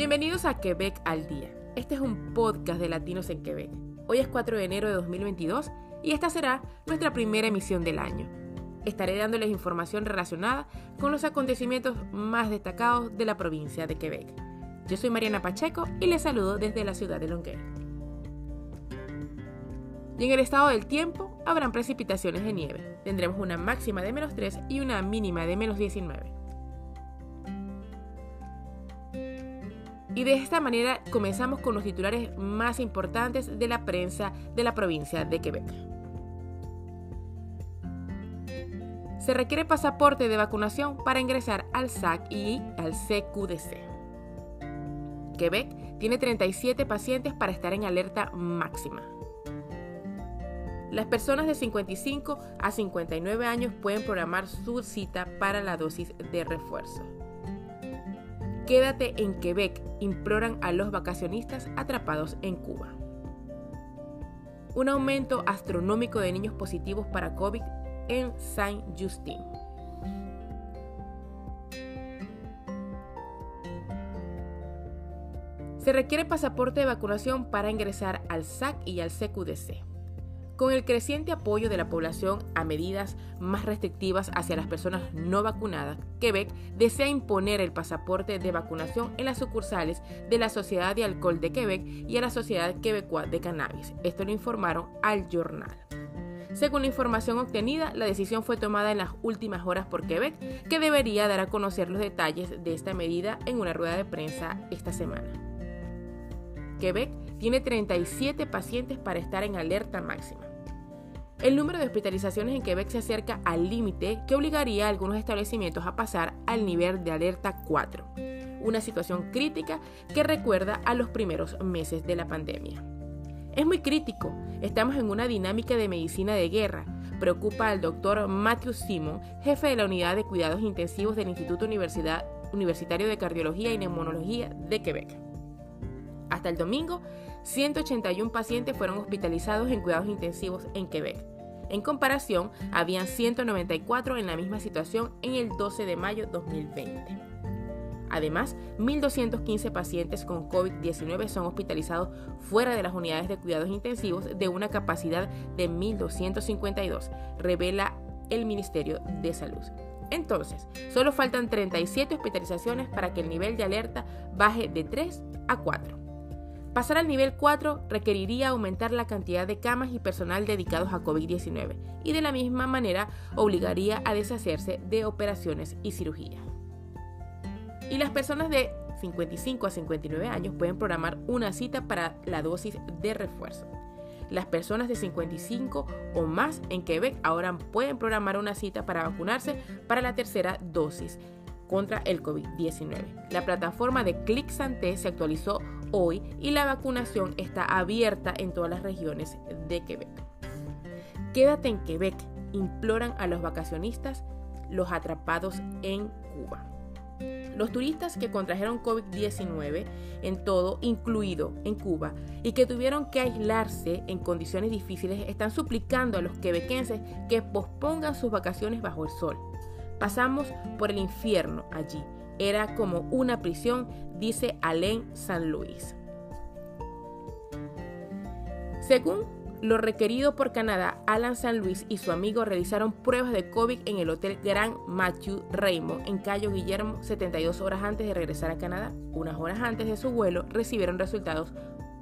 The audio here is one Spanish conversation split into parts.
Bienvenidos a Quebec al Día. Este es un podcast de Latinos en Quebec. Hoy es 4 de enero de 2022 y esta será nuestra primera emisión del año. Estaré dándoles información relacionada con los acontecimientos más destacados de la provincia de Quebec. Yo soy Mariana Pacheco y les saludo desde la ciudad de Longueuil. Y en el estado del tiempo habrán precipitaciones de nieve. Tendremos una máxima de menos 3 y una mínima de menos 19. Y de esta manera comenzamos con los titulares más importantes de la prensa de la provincia de Quebec. Se requiere pasaporte de vacunación para ingresar al SAC y al CQDC. Quebec tiene 37 pacientes para estar en alerta máxima. Las personas de 55 a 59 años pueden programar su cita para la dosis de refuerzo. Quédate en Quebec, imploran a los vacacionistas atrapados en Cuba. Un aumento astronómico de niños positivos para COVID en Saint-Justin. Se requiere pasaporte de vacunación para ingresar al SAC y al CQDC. Con el creciente apoyo de la población a medidas más restrictivas hacia las personas no vacunadas, Quebec desea imponer el pasaporte de vacunación en las sucursales de la Sociedad de Alcohol de Quebec y a la Sociedad Quebecoa de Cannabis. Esto lo informaron al Journal. Según la información obtenida, la decisión fue tomada en las últimas horas por Quebec, que debería dar a conocer los detalles de esta medida en una rueda de prensa esta semana. Quebec tiene 37 pacientes para estar en alerta máxima. El número de hospitalizaciones en Quebec se acerca al límite que obligaría a algunos establecimientos a pasar al nivel de alerta 4, una situación crítica que recuerda a los primeros meses de la pandemia. Es muy crítico, estamos en una dinámica de medicina de guerra, preocupa al doctor Matthew Simon, jefe de la unidad de cuidados intensivos del Instituto Universitario de Cardiología y Neumonología de Quebec. Hasta el domingo, 181 pacientes fueron hospitalizados en cuidados intensivos en Quebec. En comparación, habían 194 en la misma situación en el 12 de mayo 2020. Además, 1.215 pacientes con COVID-19 son hospitalizados fuera de las unidades de cuidados intensivos de una capacidad de 1.252, revela el Ministerio de Salud. Entonces, solo faltan 37 hospitalizaciones para que el nivel de alerta baje de 3 a 4. Pasar al nivel 4 requeriría aumentar la cantidad de camas y personal dedicados a COVID-19 y de la misma manera obligaría a deshacerse de operaciones y cirugías. Y las personas de 55 a 59 años pueden programar una cita para la dosis de refuerzo. Las personas de 55 o más en Quebec ahora pueden programar una cita para vacunarse para la tercera dosis contra el COVID-19. La plataforma de Click Santé se actualizó hoy y la vacunación está abierta en todas las regiones de Quebec. Quédate en Quebec, imploran a los vacacionistas los atrapados en Cuba. Los turistas que contrajeron COVID-19 en todo, incluido en Cuba, y que tuvieron que aislarse en condiciones difíciles, están suplicando a los quebequenses que pospongan sus vacaciones bajo el sol. Pasamos por el infierno allí. Era como una prisión, dice Alain San Luis. Según lo requerido por Canadá, Alan San Luis y su amigo realizaron pruebas de COVID en el Hotel Grand Matthew Raymond en Cayo Guillermo 72 horas antes de regresar a Canadá. Unas horas antes de su vuelo recibieron resultados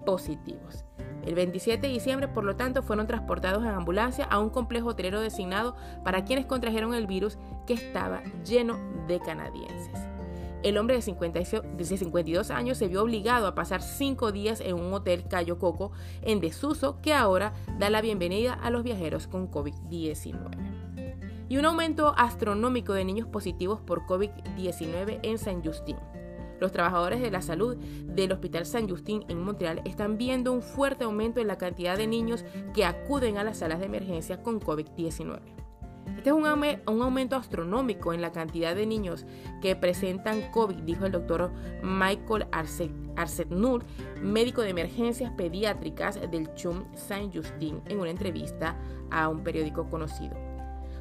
positivos. El 27 de diciembre, por lo tanto, fueron transportados en ambulancia a un complejo hotelero designado para quienes contrajeron el virus que estaba lleno de canadienses. El hombre de, 52 años se vio obligado a pasar cinco días en un hotel Cayo Coco en desuso que ahora da la bienvenida a los viajeros con COVID-19. Y un aumento astronómico de niños positivos por COVID-19 en Saint Justin. Los trabajadores de la salud del Hospital San Justin en Montreal están viendo un fuerte aumento en la cantidad de niños que acuden a las salas de emergencia con COVID-19. Este es un, aumento astronómico en la cantidad de niños que presentan COVID, dijo el doctor Michael Arsetnur, médico de emergencias pediátricas del CHUM Saint Justin, en una entrevista a un periódico conocido.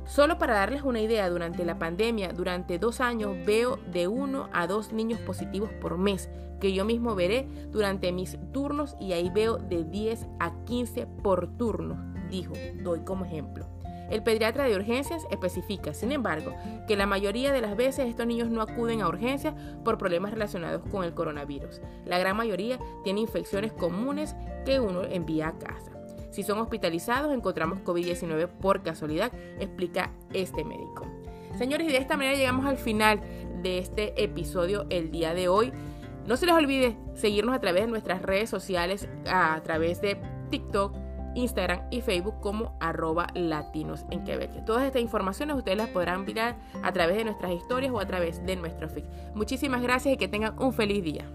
Solo para darles una idea, durante la pandemia, durante dos años, veo de uno a dos niños positivos por mes, que yo mismo veré durante mis turnos y ahí veo de 10 a 15 por turno, dijo, doy como ejemplo. El pediatra de urgencias especifica, sin embargo, que la mayoría de las veces estos niños no acuden a urgencias por problemas relacionados con el coronavirus. La gran mayoría tiene infecciones comunes que uno envía a casa. Si son hospitalizados, encontramos COVID-19 por casualidad, explica este médico. Señores, y de esta manera llegamos al final de este episodio el día de hoy. No se les olvide seguirnos a través de nuestras redes sociales, a través de TikTok, Instagram y Facebook como arroba latinos en Quebec. Todas estas informaciones ustedes las podrán mirar a través de nuestras historias o a través de nuestro feed. Muchísimas gracias y que tengan un feliz día.